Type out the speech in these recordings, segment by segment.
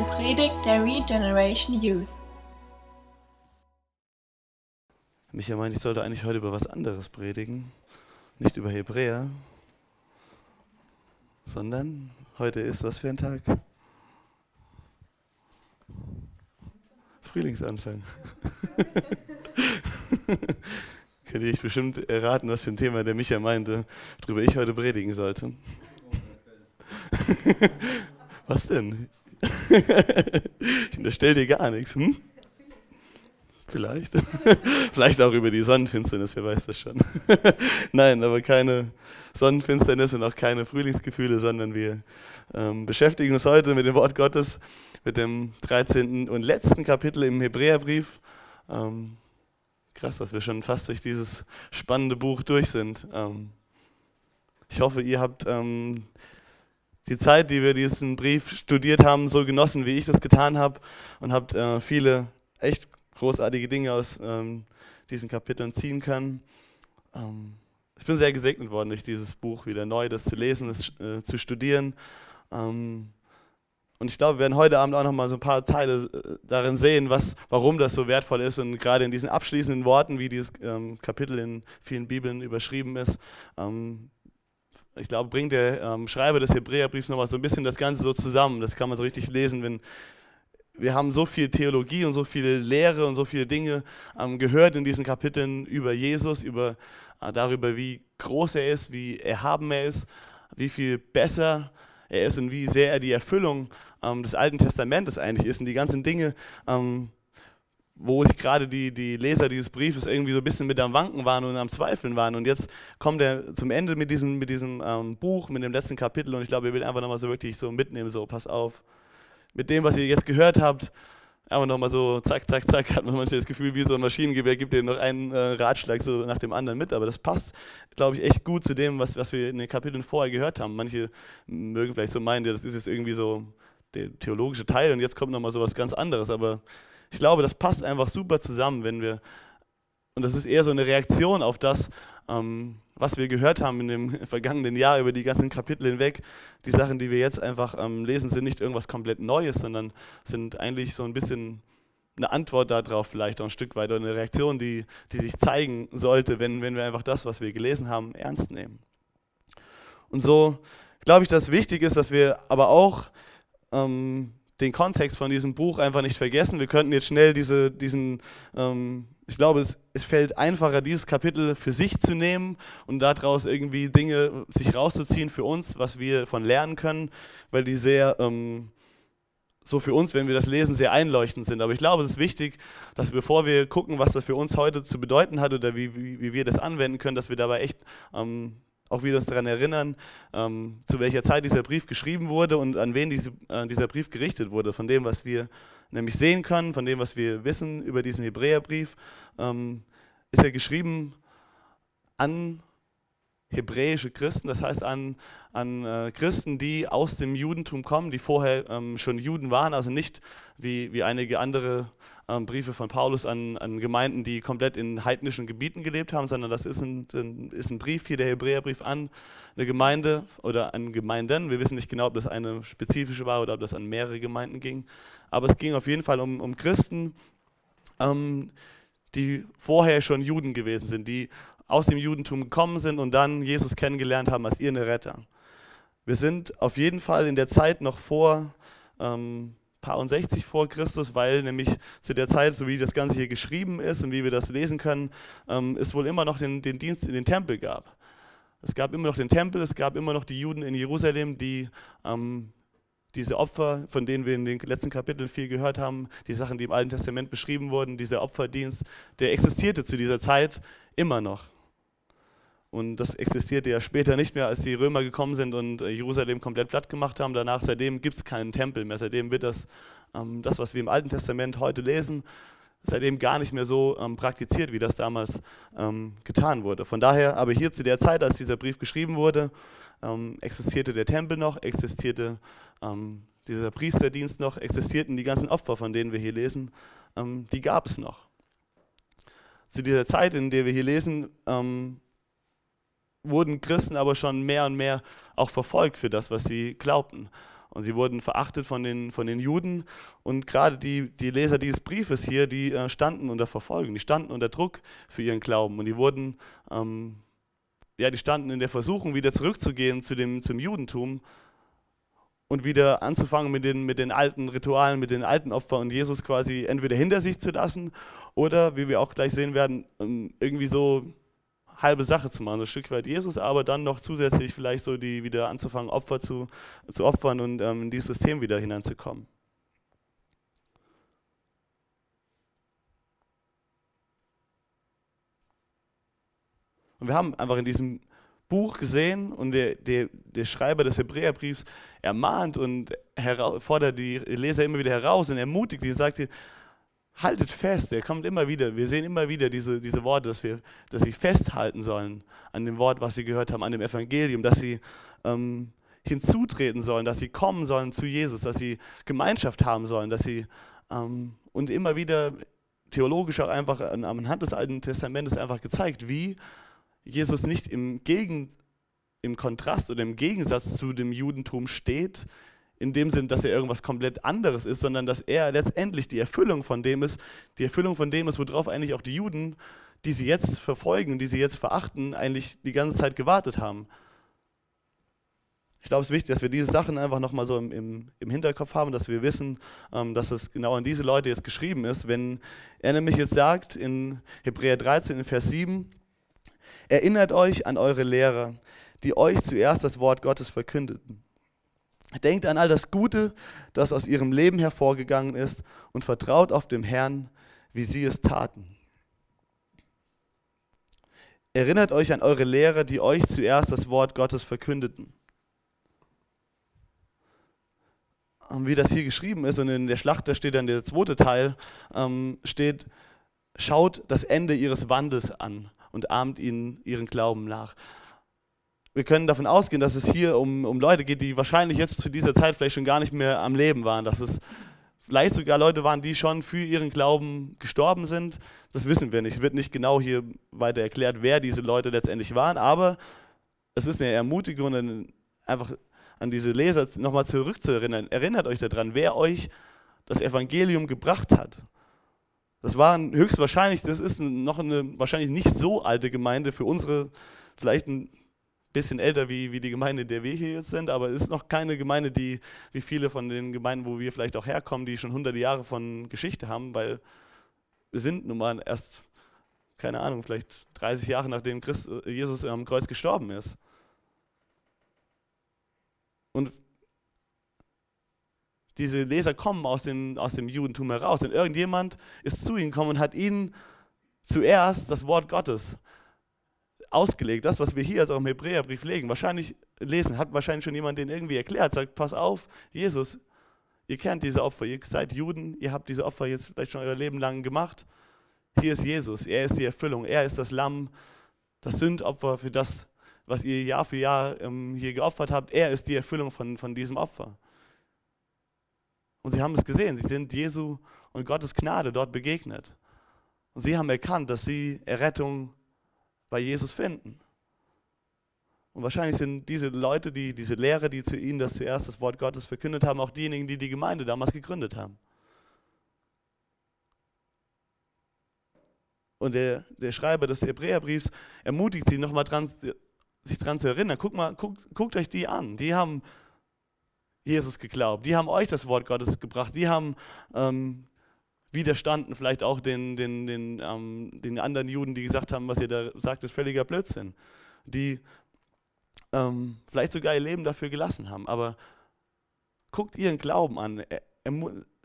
eine Predigt der Regeneration Youth. Micha meint, ich sollte eigentlich heute über was anderes predigen. Nicht über Hebräer, sondern heute ist was für ein Tag? Frühlingsanfang. Könnte ich bestimmt erraten, was für ein Thema der Micha meinte, worüber ich heute predigen sollte. was denn? ich unterstelle dir gar nichts. Hm? Vielleicht. Vielleicht auch über die Sonnenfinsternis, wer weiß das schon. Nein, aber keine Sonnenfinsternis und auch keine Frühlingsgefühle, sondern wir ähm, beschäftigen uns heute mit dem Wort Gottes, mit dem 13. und letzten Kapitel im Hebräerbrief. Ähm, krass, dass wir schon fast durch dieses spannende Buch durch sind. Ähm, ich hoffe, ihr habt ähm, die Zeit, die wir diesen Brief studiert haben, so genossen, wie ich das getan habe und habt äh, viele echt großartige Dinge aus ähm, diesen Kapiteln ziehen können. Ähm, ich bin sehr gesegnet worden durch dieses Buch wieder neu, das zu lesen, das äh, zu studieren. Ähm, und ich glaube, wir werden heute Abend auch noch mal so ein paar Teile äh, darin sehen, was, warum das so wertvoll ist. Und gerade in diesen abschließenden Worten, wie dieses ähm, Kapitel in vielen Bibeln überschrieben ist, ähm, ich glaube, bringt der ähm, Schreiber des Hebräerbriefs noch mal so ein bisschen das Ganze so zusammen. Das kann man so richtig lesen, wenn wir haben so viel Theologie und so viele Lehre und so viele Dinge ähm, gehört in diesen Kapiteln über Jesus, über, äh, darüber, wie groß er ist, wie erhaben er ist, wie viel besser er ist und wie sehr er die Erfüllung ähm, des Alten Testamentes eigentlich ist und die ganzen Dinge, ähm, wo sich gerade die, die Leser dieses Briefes irgendwie so ein bisschen mit am Wanken waren und am Zweifeln waren. Und jetzt kommt er zum Ende mit diesem, mit diesem ähm, Buch, mit dem letzten Kapitel und ich glaube, er will einfach nochmal so wirklich so mitnehmen, so pass auf mit dem, was ihr jetzt gehört habt, aber nochmal so zack, zack, zack, hat man manchmal das Gefühl, wie so ein Maschinengewehr gibt dir noch einen äh, Ratschlag so nach dem anderen mit. Aber das passt, glaube ich, echt gut zu dem, was, was wir in den Kapiteln vorher gehört haben. Manche mögen vielleicht so meinen, das ist jetzt irgendwie so der theologische Teil und jetzt kommt nochmal so was ganz anderes. Aber ich glaube, das passt einfach super zusammen, wenn wir, und das ist eher so eine Reaktion auf das, ähm, was wir gehört haben in dem vergangenen Jahr über die ganzen Kapitel hinweg, die Sachen, die wir jetzt einfach ähm, lesen, sind nicht irgendwas komplett Neues, sondern sind eigentlich so ein bisschen eine Antwort darauf, vielleicht auch ein Stück weit, oder eine Reaktion, die, die sich zeigen sollte, wenn, wenn wir einfach das, was wir gelesen haben, ernst nehmen. Und so glaube ich, dass wichtig ist, dass wir aber auch ähm, den Kontext von diesem Buch einfach nicht vergessen. Wir könnten jetzt schnell diese, diesen ähm, ich glaube, es, es, fällt einfacher, dieses Kapitel für sich zu nehmen und daraus irgendwie Dinge sich rauszuziehen für uns, was wir von lernen können, weil die sehr, ähm, so für uns, wenn wir das lesen, sehr einleuchtend sind. Aber ich glaube, es ist wichtig, dass bevor wir gucken, was das für uns heute zu bedeuten hat oder wie, wie, wie wir das anwenden können, dass wir dabei echt ähm, auch wieder uns daran erinnern, ähm, zu welcher Zeit dieser Brief geschrieben wurde und an wen diese, äh, dieser Brief gerichtet wurde, von dem, was wir nämlich sehen können, von dem, was wir wissen über diesen Hebräerbrief, ähm, ist er geschrieben an hebräische Christen, das heißt an, an äh, Christen, die aus dem Judentum kommen, die vorher ähm, schon Juden waren, also nicht wie, wie einige andere ähm, Briefe von Paulus an, an Gemeinden, die komplett in heidnischen Gebieten gelebt haben, sondern das ist ein, ein, ist ein Brief, hier der Hebräerbrief an eine Gemeinde oder an Gemeinden. Wir wissen nicht genau, ob das eine spezifische war oder ob das an mehrere Gemeinden ging, aber es ging auf jeden Fall um, um Christen, ähm, die vorher schon Juden gewesen sind, die aus dem Judentum gekommen sind und dann Jesus kennengelernt haben als ihren Retter. Wir sind auf jeden Fall in der Zeit noch vor ähm, paar und 60 vor Christus, weil nämlich zu der Zeit, so wie das Ganze hier geschrieben ist und wie wir das lesen können, ähm, es wohl immer noch den, den Dienst in den Tempel gab. Es gab immer noch den Tempel, es gab immer noch die Juden in Jerusalem, die ähm, diese Opfer, von denen wir in den letzten Kapiteln viel gehört haben, die Sachen, die im Alten Testament beschrieben wurden, dieser Opferdienst, der existierte zu dieser Zeit immer noch. Und das existierte ja später nicht mehr, als die Römer gekommen sind und äh, Jerusalem komplett platt gemacht haben. Danach, seitdem gibt es keinen Tempel mehr. Seitdem wird das, ähm, das, was wir im Alten Testament heute lesen, seitdem gar nicht mehr so ähm, praktiziert, wie das damals ähm, getan wurde. Von daher, aber hier zu der Zeit, als dieser Brief geschrieben wurde, ähm, existierte der Tempel noch, existierte ähm, dieser Priesterdienst noch, existierten die ganzen Opfer, von denen wir hier lesen, ähm, die gab es noch. Zu dieser Zeit, in der wir hier lesen, wurden Christen aber schon mehr und mehr auch verfolgt für das, was sie glaubten. Und sie wurden verachtet von den, von den Juden. Und gerade die, die Leser dieses Briefes hier, die äh, standen unter Verfolgung, die standen unter Druck für ihren Glauben. Und die wurden, ähm, ja, die standen in der Versuchung, wieder zurückzugehen zu dem, zum Judentum und wieder anzufangen mit den, mit den alten Ritualen, mit den alten Opfern und Jesus quasi entweder hinter sich zu lassen oder, wie wir auch gleich sehen werden, ähm, irgendwie so halbe Sache zu machen, ein Stück weit Jesus, aber dann noch zusätzlich vielleicht so die wieder anzufangen, Opfer zu, zu opfern und ähm, in dieses System wieder hineinzukommen. Und wir haben einfach in diesem Buch gesehen und der, der, der Schreiber des Hebräerbriefs ermahnt und fordert die Leser immer wieder heraus und ermutigt sie und sagt, haltet fest, er kommt immer wieder, wir sehen immer wieder diese, diese Worte, dass, wir, dass sie festhalten sollen an dem Wort, was sie gehört haben, an dem Evangelium, dass sie ähm, hinzutreten sollen, dass sie kommen sollen zu Jesus, dass sie Gemeinschaft haben sollen, dass sie ähm, und immer wieder theologisch auch einfach anhand des Alten Testamentes einfach gezeigt, wie Jesus nicht im, Gegen, im Kontrast oder im Gegensatz zu dem Judentum steht, in dem Sinn, dass er irgendwas komplett anderes ist, sondern dass er letztendlich die Erfüllung von dem ist, die Erfüllung von dem ist, worauf eigentlich auch die Juden, die sie jetzt verfolgen, die sie jetzt verachten, eigentlich die ganze Zeit gewartet haben. Ich glaube, es ist wichtig, dass wir diese Sachen einfach nochmal so im, im, im, Hinterkopf haben, dass wir wissen, ähm, dass es genau an diese Leute jetzt geschrieben ist. Wenn er nämlich jetzt sagt in Hebräer 13, in Vers 7, erinnert euch an eure Lehrer, die euch zuerst das Wort Gottes verkündeten. Denkt an all das Gute, das aus ihrem Leben hervorgegangen ist und vertraut auf dem Herrn, wie sie es taten. Erinnert euch an eure Lehrer, die euch zuerst das Wort Gottes verkündeten. Wie das hier geschrieben ist und in der Schlachter steht dann der zweite Teil, ähm, steht, schaut das Ende ihres Wandes an und ahmt ihnen ihren Glauben nach wir können davon ausgehen, dass es hier um, um Leute geht, die wahrscheinlich jetzt zu dieser Zeit vielleicht schon gar nicht mehr am Leben waren. Dass es vielleicht sogar Leute waren, die schon für ihren Glauben gestorben sind. Das wissen wir nicht. Es wird nicht genau hier weiter erklärt, wer diese Leute letztendlich waren. Aber es ist eine Ermutigung, einfach an diese Leser nochmal zurückzuerinnern. Erinnert euch daran, wer euch das Evangelium gebracht hat. Das waren höchstwahrscheinlich, das ist noch eine wahrscheinlich nicht so alte Gemeinde für unsere, vielleicht ein bisschen älter wie, wie die Gemeinde, in der wir hier jetzt sind, aber es ist noch keine Gemeinde, die wie viele von den Gemeinden, wo wir vielleicht auch herkommen, die schon hunderte Jahre von Geschichte haben, weil wir sind nun mal erst, keine Ahnung, vielleicht 30 Jahre nachdem Christ, äh, Jesus am Kreuz gestorben ist. Und diese Leser kommen aus dem, aus dem Judentum heraus und irgendjemand ist zu ihnen gekommen und hat ihnen zuerst das Wort Gottes ausgelegt. Das, was wir hier also im Hebräerbrief legen, wahrscheinlich lesen, hat wahrscheinlich schon jemand den irgendwie erklärt, sagt, pass auf, Jesus, ihr kennt diese Opfer, ihr seid Juden, ihr habt diese Opfer jetzt vielleicht schon euer Leben lang gemacht. Hier ist Jesus, er ist die Erfüllung, er ist das Lamm, das Sündopfer für das, was ihr Jahr für Jahr ähm, hier geopfert habt. Er ist die Erfüllung von, von diesem Opfer. Und sie haben es gesehen, sie sind Jesu und Gottes Gnade dort begegnet. Und sie haben erkannt, dass sie Errettung bei Jesus finden. Und wahrscheinlich sind diese Leute, die, diese Lehrer, die zu ihnen das zuerst das Wort Gottes verkündet haben, auch diejenigen, die die Gemeinde damals gegründet haben. Und der, der Schreiber des Hebräerbriefs ermutigt sie nochmal dran, sich daran zu erinnern. Guckt, mal, guckt, guckt euch die an. Die haben Jesus geglaubt. Die haben euch das Wort Gottes gebracht. Die haben ähm, widerstanden vielleicht auch den, den, den, ähm, den anderen Juden, die gesagt haben, was ihr da sagt, ist völliger Blödsinn. Die ähm, vielleicht sogar ihr Leben dafür gelassen haben. Aber guckt ihren Glauben an.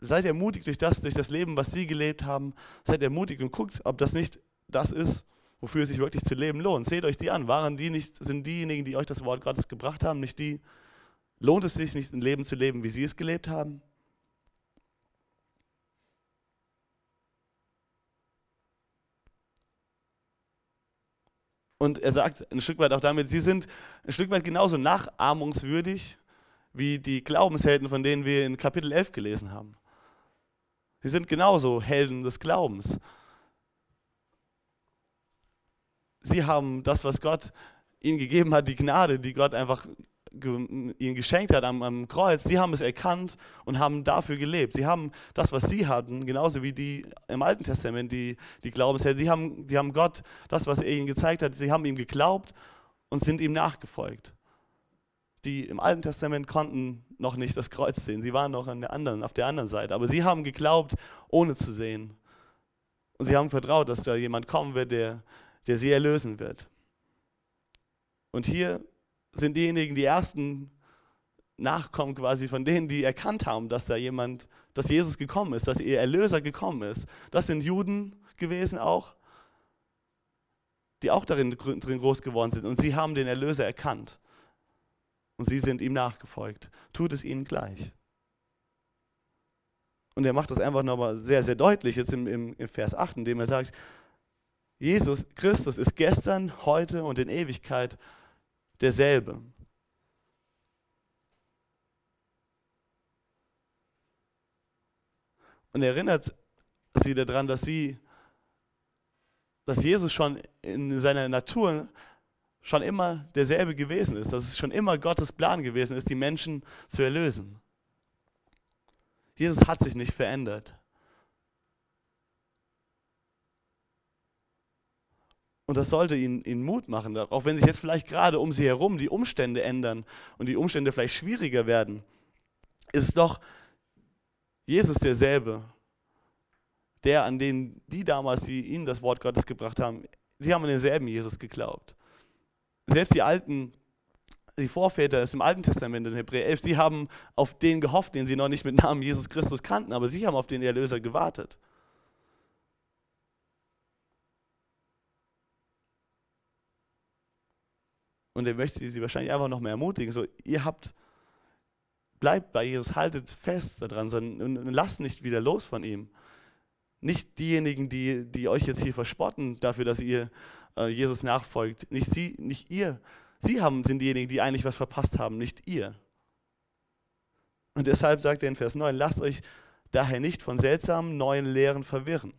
seid ermutigt durch das, durch das Leben, was sie gelebt haben. Seid ermutigt und guckt, ob das nicht das ist, wofür es sich wirklich zu leben lohnt. Seht euch die an. Waren die nicht, sind diejenigen, die euch das Wort Gottes gebracht haben, nicht die? Lohnt es sich nicht, ein Leben zu leben, wie sie es gelebt haben? Und er sagt ein Stück weit auch damit, sie sind ein Stück weit genauso nachahmungswürdig wie die Glaubenshelden, von denen wir in Kapitel 11 gelesen haben. Sie sind genauso Helden des Glaubens. Sie haben das, was Gott ihnen gegeben hat, die Gnade, die Gott einfach ihnen geschenkt hat am, am, Kreuz, sie haben es erkannt und haben dafür gelebt. Sie haben das, was sie hatten, genauso wie die im Alten Testament, die, die Glaubenshelden, sie haben, sie haben Gott das, was er ihnen gezeigt hat, sie haben ihm geglaubt und sind ihm nachgefolgt. Die im Alten Testament konnten noch nicht das Kreuz sehen, sie waren noch an der anderen, auf der anderen Seite, aber sie haben geglaubt, ohne zu sehen. Und sie haben vertraut, dass da jemand kommen wird, der, der sie erlösen wird. Und hier sind diejenigen, die ersten Nachkommen quasi von denen, die erkannt haben, dass da jemand, dass Jesus gekommen ist, dass ihr Erlöser gekommen ist. Das sind Juden gewesen auch, die auch darin drin groß geworden sind. Und sie haben den Erlöser erkannt. Und sie sind ihm nachgefolgt. Tut es ihnen gleich. Und er macht das einfach nochmal sehr, sehr deutlich jetzt im, im, im Vers 8, indem er sagt, Jesus Christus ist gestern, heute und in Ewigkeit derselbe. Und erinnert sie daran, dass sie, dass Jesus schon in seiner Natur schon immer derselbe gewesen ist, dass es schon immer Gottes Plan gewesen ist, die Menschen zu erlösen. Jesus hat sich nicht verändert. Und das sollte ihnen, ihnen Mut machen, auch wenn sich jetzt vielleicht gerade um sie herum die Umstände ändern und die Umstände vielleicht schwieriger werden, ist doch Jesus derselbe, der, an den die damals, die ihnen das Wort Gottes gebracht haben, sie haben an denselben Jesus geglaubt. Selbst die alten, die Vorväter des im Alten Testament in Hebräer 11, sie haben auf den gehofft, den sie noch nicht mit Namen Jesus Christus kannten, aber sie haben auf den Erlöser gewartet. Und er möchte sie wahrscheinlich einfach noch mehr ermutigen. So, ihr habt, bleibt bei Jesus, haltet fest daran und lasst nicht wieder los von ihm. Nicht diejenigen, die, die euch jetzt hier verspotten dafür, dass ihr äh, Jesus nachfolgt. Nicht sie, nicht ihr. Sie haben, sind diejenigen, die eigentlich was verpasst haben, nicht ihr. Und deshalb sagt er in Vers 9, lasst euch daher nicht von seltsamen neuen Lehren verwirren.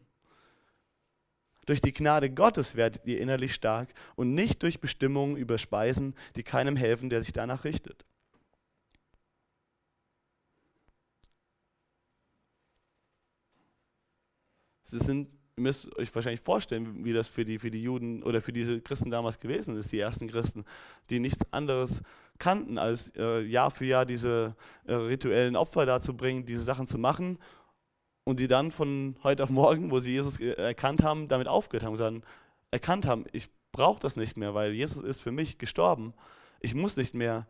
Durch die Gnade Gottes werdet ihr innerlich stark und nicht durch Bestimmungen über Speisen, die keinem helfen, der sich danach richtet. Sie sind, ihr müsst euch wahrscheinlich vorstellen, wie das für die, für die Juden oder für diese Christen damals gewesen ist, die ersten Christen, die nichts anderes kannten, als äh, Jahr für Jahr diese äh, rituellen Opfer dazu bringen, diese Sachen zu machen und die dann von heute auf morgen, wo sie Jesus erkannt haben, damit aufgehört haben, sondern erkannt haben, ich brauche das nicht mehr, weil Jesus ist für mich gestorben. Ich muss nicht mehr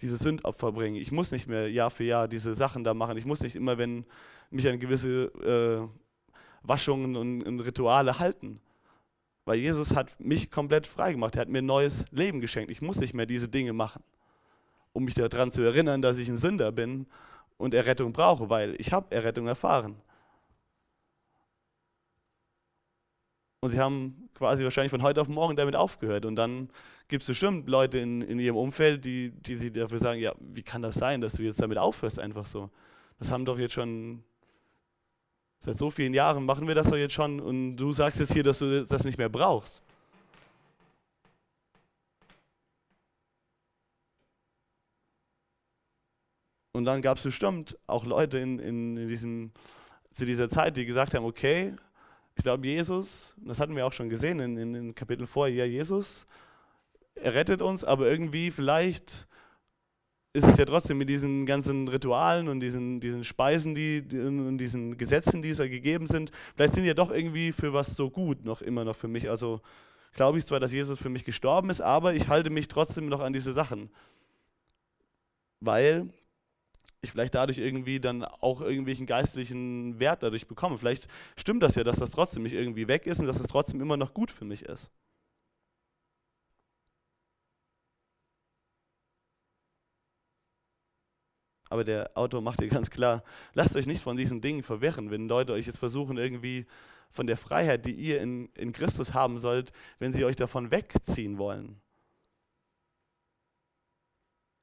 diese Sündopfer bringen. Ich muss nicht mehr Jahr für Jahr diese Sachen da machen. Ich muss nicht immer, wenn mich an gewisse äh, Waschungen und, und Rituale halten. Weil Jesus hat mich komplett frei gemacht. Er hat mir ein neues Leben geschenkt. Ich muss nicht mehr diese Dinge machen, um mich daran zu erinnern, dass ich ein Sünder bin und Errettung brauche, weil ich habe Errettung erfahren. Und sie haben quasi wahrscheinlich von heute auf morgen damit aufgehört. Und dann gibt es bestimmt Leute in, in ihrem Umfeld, die, die sie dafür sagen, ja, wie kann das sein, dass du jetzt damit aufhörst einfach so? Das haben doch jetzt schon, seit so vielen Jahren machen wir das doch jetzt schon und du sagst jetzt hier, dass du das nicht mehr brauchst. Und dann gab es bestimmt auch Leute in, in, in diesem, zu dieser Zeit, die gesagt haben, okay, ich glaube, Jesus, das hatten wir auch schon gesehen in, in, in Kapitel vorher, Jesus, er rettet uns, aber irgendwie vielleicht ist es ja trotzdem mit diesen ganzen Ritualen und diesen, diesen Speisen die, und diesen Gesetzen, die es ja gegeben sind, vielleicht sind die ja doch irgendwie für was so gut noch immer noch für mich. Also glaube ich zwar, dass Jesus für mich gestorben ist, aber ich halte mich trotzdem noch an diese Sachen. Weil ich vielleicht dadurch irgendwie dann auch irgendwelchen geistlichen Wert dadurch bekomme. Vielleicht stimmt das ja, dass das trotzdem nicht irgendwie weg ist und dass das trotzdem immer noch gut für mich ist. Aber der Autor macht dir ganz klar, lasst euch nicht von diesen Dingen verwirren, wenn Leute euch jetzt versuchen, irgendwie von der Freiheit, die ihr in, in Christus haben sollt, wenn sie euch davon wegziehen wollen.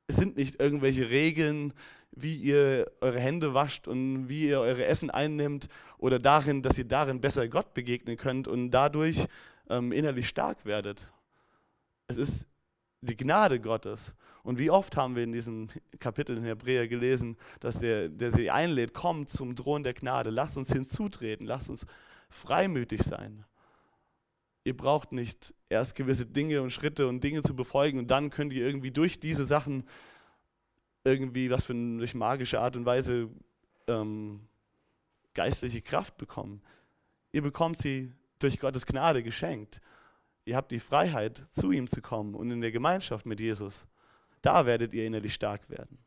Es sind nicht irgendwelche Regeln, wie ihr eure Hände wascht und wie ihr eure Essen einnimmt oder darin, dass ihr darin besser Gott begegnen könnt und dadurch ähm, innerlich stark werdet. Es ist die Gnade Gottes. Und wie oft haben wir in diesem Kapitel in Hebräer gelesen, dass der, der sie einlädt, kommt zum Thron der Gnade, lasst uns hinzutreten, lasst uns freimütig sein. Ihr braucht nicht erst gewisse Dinge und Schritte und Dinge zu befolgen und dann könnt ihr irgendwie durch diese Sachen irgendwie, was für eine durch magische Art und Weise ähm, geistliche Kraft bekommen. Ihr bekommt sie durch Gottes Gnade geschenkt. Ihr habt die Freiheit, zu ihm zu kommen und in der Gemeinschaft mit Jesus. Da werdet ihr innerlich stark werden.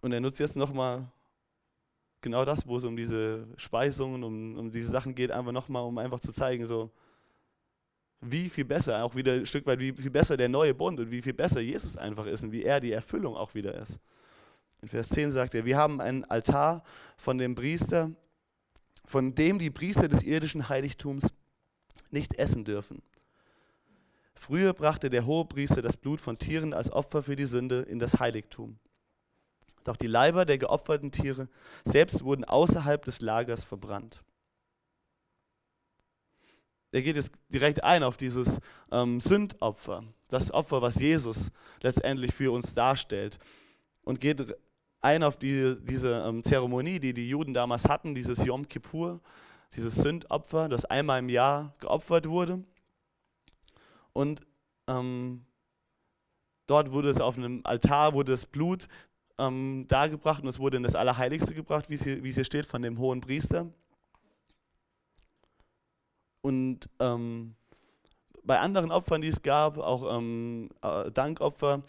Und er nutzt jetzt nochmal genau das, wo es um diese Speisungen, um, um diese Sachen geht, einfach nochmal, um einfach zu zeigen, so, wie viel besser, auch wieder ein Stück weit, wie viel besser der neue Bund und wie viel besser Jesus einfach ist und wie er die Erfüllung auch wieder ist. In Vers 10 sagt er, wir haben einen Altar von dem Priester, von dem die Priester des irdischen Heiligtums nicht essen dürfen. Früher brachte der Hohepriester das Blut von Tieren als Opfer für die Sünde in das Heiligtum. Doch die Leiber der geopferten Tiere selbst wurden außerhalb des Lagers verbrannt. Er geht jetzt direkt ein auf dieses ähm, Sündopfer, das Opfer, was Jesus letztendlich für uns darstellt. Und geht ein auf die, diese ähm, Zeremonie, die die Juden damals hatten, dieses Yom Kippur, dieses Sündopfer, das einmal im Jahr geopfert wurde. Und ähm, dort wurde es auf einem Altar, wurde das Blut ähm, dargebracht und es wurde in das Allerheiligste gebracht, wie es, hier, wie es hier steht, von dem hohen Priester. Und ähm, bei anderen Opfern, die es gab, auch ähm, äh, Dankopfer,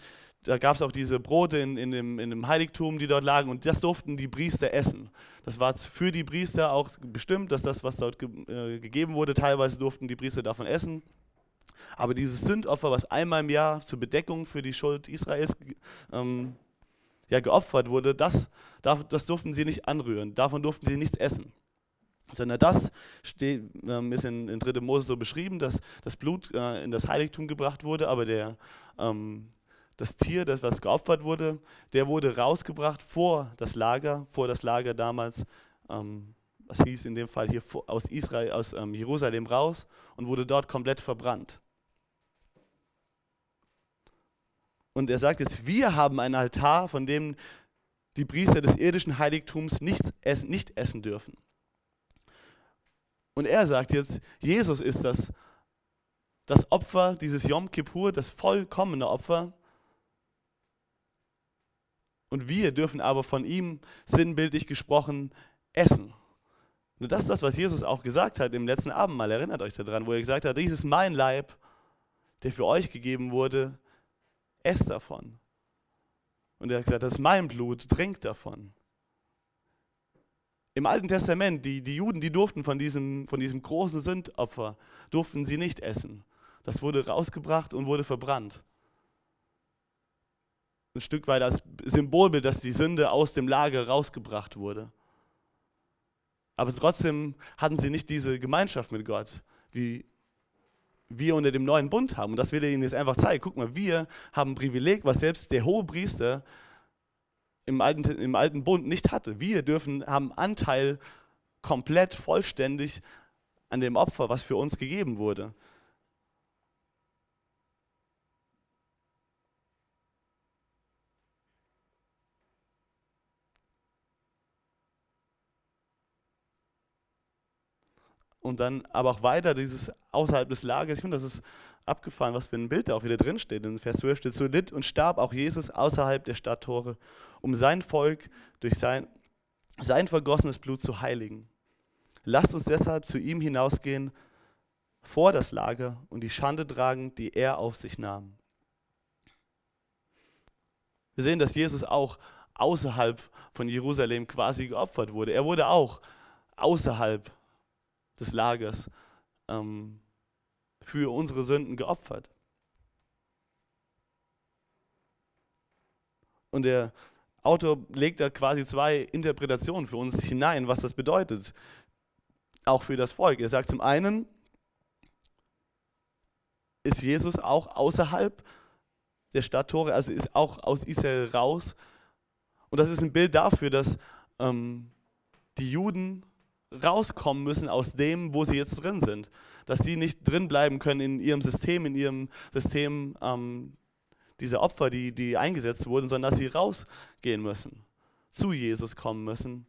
da gab es auch diese Brote in, in, dem, in dem Heiligtum, die dort lagen, und das durften die Priester essen. Das war für die Priester auch bestimmt, dass das, was dort ge äh, gegeben wurde, teilweise durften die Priester davon essen. Aber dieses Sündopfer, was einmal im Jahr zur Bedeckung für die Schuld Israels ähm, ja, geopfert wurde, das, das durften sie nicht anrühren, davon durften sie nichts essen. Sondern das steht, ähm, ist in, in 3. Mose so beschrieben, dass das Blut äh, in das Heiligtum gebracht wurde, aber der, ähm, das Tier, das was geopfert wurde, der wurde rausgebracht vor das Lager, vor das Lager damals, ähm, was hieß in dem Fall hier aus Israel, aus ähm, Jerusalem raus und wurde dort komplett verbrannt. Und er sagt jetzt, wir haben ein Altar, von dem die Priester des irdischen Heiligtums nichts essen, nicht essen dürfen. Und er sagt jetzt, Jesus ist das, das Opfer, dieses Yom Kippur, das vollkommene Opfer. Und wir dürfen aber von ihm sinnbildlich gesprochen essen. Und das ist das, was Jesus auch gesagt hat im letzten Abendmahl. Erinnert euch daran, wo er gesagt hat, dies ist mein Leib, der für euch gegeben wurde esst davon. Und er hat gesagt, das ist mein Blut, trinkt davon. Im Alten Testament, die, die Juden, die durften von diesem, von diesem großen Sündopfer, durften sie nicht essen. Das wurde rausgebracht und wurde verbrannt. Ein Stück weit als Symbolbild, dass die Sünde aus dem Lager rausgebracht wurde. Aber trotzdem hatten sie nicht diese Gemeinschaft mit Gott, wie wir unter dem neuen Bund haben. Und das will er ihnen jetzt einfach zeigen. Guck mal, wir haben ein Privileg, was selbst der hohe Priester im alten, im alten Bund nicht hatte. Wir dürfen, haben Anteil komplett, vollständig an dem Opfer, was für uns gegeben wurde. Und dann aber auch weiter dieses außerhalb des Lagers. Ich finde, das ist abgefahren, was für ein Bild da auch wieder drin steht. In Vers 12 steht, so litt und starb auch Jesus außerhalb der Stadttore, um sein Volk durch sein, sein vergossenes Blut zu heiligen. Lasst uns deshalb zu ihm hinausgehen vor das Lager und die Schande tragen, die er auf sich nahm. Wir sehen, dass Jesus auch außerhalb von Jerusalem quasi geopfert wurde. Er wurde auch außerhalb des Lagers ähm, für unsere Sünden geopfert. Und der Autor legt da quasi zwei Interpretationen für uns hinein, was das bedeutet, auch für das Volk. Er sagt zum einen, ist Jesus auch außerhalb der Stadttore, also ist auch aus Israel raus. Und das ist ein Bild dafür, dass ähm, die Juden rauskommen müssen aus dem, wo sie jetzt drin sind. Dass sie nicht drin bleiben können in ihrem System, in ihrem System ähm, dieser Opfer, die, die eingesetzt wurden, sondern dass sie rausgehen müssen, zu Jesus kommen müssen,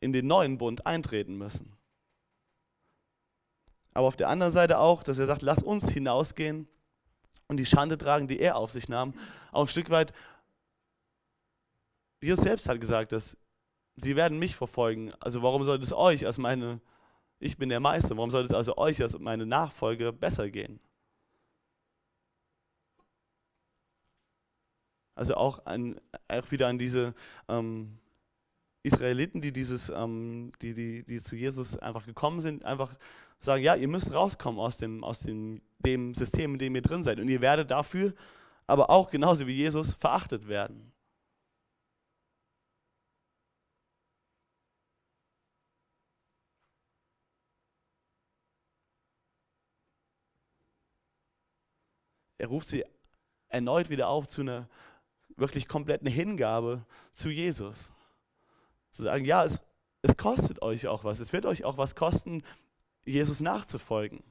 in den neuen Bund eintreten müssen. Aber auf der anderen Seite auch, dass er sagt, lass uns hinausgehen und die Schande tragen, die er auf sich nahm. Auch ein Stück weit, Jesus selbst hat gesagt, dass sie werden mich verfolgen. Also warum sollte es euch als meine, ich bin der Meister, warum sollte es also euch als meine Nachfolger besser gehen? Also auch, an, auch wieder an diese ähm, Israeliten, die, dieses, ähm, die, die, die zu Jesus einfach gekommen sind, einfach sagen, ja, ihr müsst rauskommen aus dem, aus dem, dem System, in dem ihr drin seid. Und ihr werdet dafür aber auch genauso wie Jesus verachtet werden. Er ruft sie erneut wieder auf zu einer wirklich kompletten Hingabe zu Jesus. Zu sagen, ja, es, es kostet euch auch was. Es wird euch auch was kosten, Jesus nachzufolgen.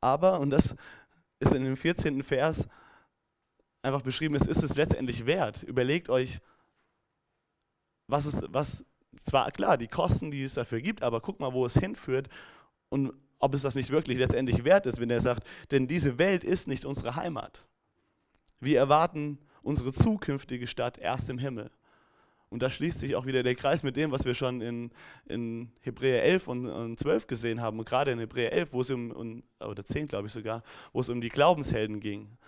Aber, und das ist in dem 14. Vers einfach beschrieben, es ist es letztendlich wert. Überlegt euch, was ist, was, zwar klar, die Kosten, die es dafür gibt, aber guck mal, wo es hinführt und ob es das nicht wirklich letztendlich wert ist, wenn er sagt, denn diese Welt ist nicht unsere Heimat. Wir erwarten unsere zukünftige Stadt erst im Himmel. Und da schließt sich auch wieder der Kreis mit dem, was wir schon in, in Hebräer 11 und, und 12 gesehen haben. Und gerade in Hebräer 11, wo es um, um oder 10 glaube ich sogar, wo es um die Glaubenshelden ging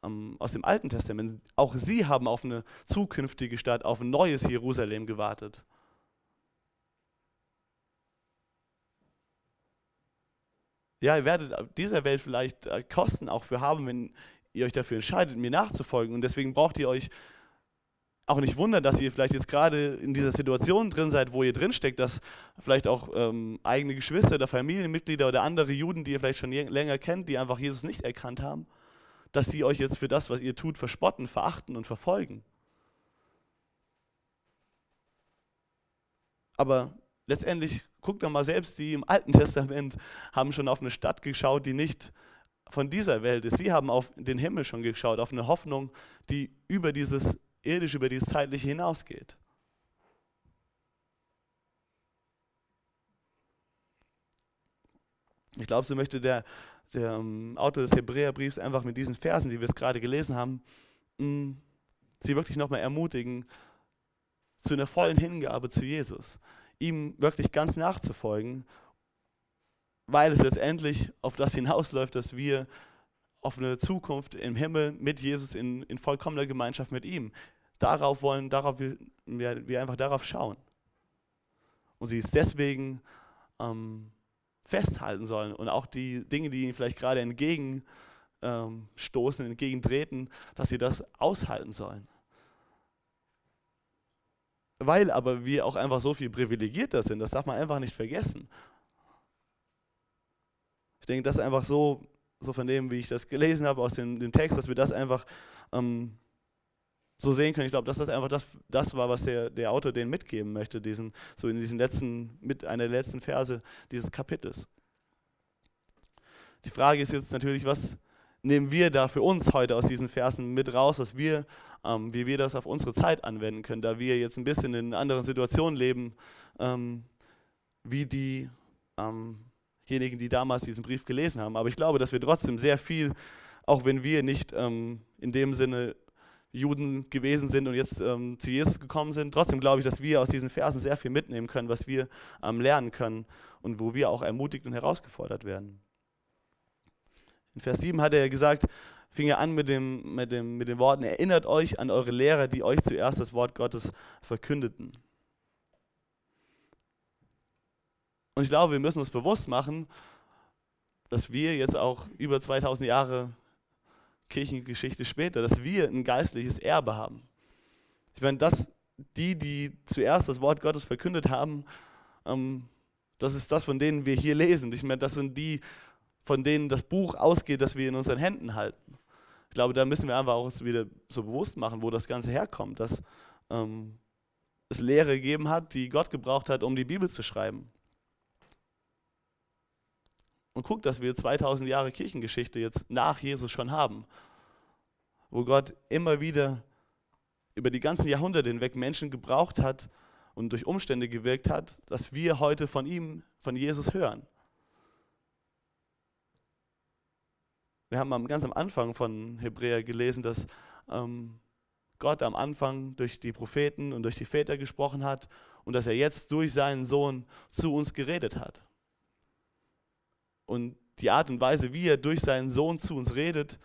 um, aus dem Alten Testament. Auch sie haben auf eine zukünftige Stadt, auf ein neues Jerusalem gewartet. Ja, ihr werdet dieser Welt vielleicht äh, Kosten auch für haben, wenn ihr euch dafür entscheidet, mir nachzufolgen. Und deswegen braucht ihr euch auch nicht wundern, dass ihr vielleicht jetzt gerade in dieser Situation drin seid, wo ihr drinsteckt, dass vielleicht auch ähm, eigene Geschwister oder Familienmitglieder oder andere Juden, die ihr vielleicht schon länger kennt, die einfach Jesus nicht erkannt haben, dass sie euch jetzt für das, was ihr tut, verspotten, verachten und verfolgen. Aber letztendlich guckt doch mal selbst, die im Alten Testament haben schon auf eine Stadt geschaut, die nicht von dieser Welt ist. Sie haben auf den Himmel schon geschaut, auf eine Hoffnung, die über dieses irdische, über dieses zeitliche hinausgeht. Ich glaube, so möchte der, der ähm, Autor des Hebräerbriefs einfach mit diesen Versen, die wir es gerade gelesen haben, mh, mm, sie wirklich nochmal ermutigen zu einer vollen Hingabe zu Jesus ihm wirklich ganz nachzufolgen, weil es letztendlich auf das hinausläuft, dass wir auf eine Zukunft im Himmel mit Jesus in, in vollkommener Gemeinschaft mit ihm. Darauf wollen, darauf wir, wir einfach darauf schauen. Und sie es deswegen ähm, festhalten sollen und auch die Dinge, die ihnen vielleicht gerade entgegenstoßen, ähm, entgegentreten, dass sie das aushalten sollen weil aber wir auch einfach so viel privilegierter sind. Das darf man einfach nicht vergessen. Ich denke, das ist einfach so, so von dem, wie ich das gelesen habe aus dem, dem Text, dass wir das einfach ähm, so sehen können. Ich glaube, dass das einfach das, das war, was der, der Autor denen mitgeben möchte, diesen, so in diesen letzten, mit einer der letzten Verse dieses Kapitels. Die Frage ist jetzt natürlich, was nehmen wir da für uns heute aus diesen Versen mit raus, was wir ähm, wie wir das auf unsere Zeit anwenden können, da wir jetzt ein bisschen in anderen Situationen leben, ähm, wie diejenigen, ähm die damals diesen Brief gelesen haben. Aber ich glaube, dass wir trotzdem sehr viel, auch wenn wir nicht ähm, in dem Sinne Juden gewesen sind und jetzt ähm, zu Jesus gekommen sind, trotzdem glaube ich, dass wir aus diesen Versen sehr viel mitnehmen können, was wir ähm, lernen können und wo wir auch ermutigt und herausgefordert werden. In Vers 7 hat er gesagt, fing er an mit, dem, mit, dem, mit den Worten, erinnert euch an eure Lehrer, die euch zuerst das Wort Gottes verkündeten. Und ich glaube, wir müssen uns bewusst machen, dass wir jetzt auch über 2000 Jahre Kirchengeschichte später, dass wir ein geistliches Erbe haben. Ich meine, dass die, die zuerst das Wort Gottes verkündet haben, ähm, das ist das, von denen wir hier lesen. Ich meine, das sind die, von denen das Buch ausgeht, das wir in unseren Händen halten. Ich glaube, da müssen wir einfach auch wieder so bewusst machen, wo das Ganze herkommt, dass, ähm, es Lehre gegeben hat, die Gott gebraucht hat, um die Bibel zu schreiben. Und guck, dass wir 2000 Jahre Kirchengeschichte jetzt nach Jesus schon haben, wo Gott immer wieder über die ganzen Jahrhunderte hinweg Menschen gebraucht hat und durch Umstände gewirkt hat, dass wir heute von ihm, von Jesus hören. Wir haben ganz am Anfang von Hebräer gelesen, dass ähm, Gott am Anfang durch die Propheten und durch die Väter gesprochen hat und dass er jetzt durch seinen Sohn zu uns geredet hat. Und die Art und Weise, wie er durch seinen Sohn zu uns redet,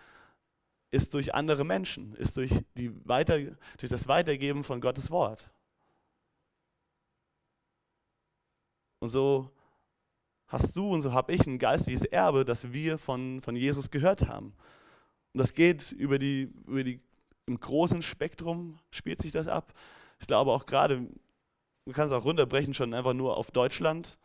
ist durch andere Menschen, ist durch, die Weiter, durch das Weitergeben von Gottes Wort. Und so hast du und so habe ich ein geistiges Erbe, das wir von, von Jesus gehört haben. Und das geht über die, über die, im großen Spektrum spielt sich das ab. Ich glaube auch gerade, man kann es auch runterbrechen schon einfach nur auf Deutschland.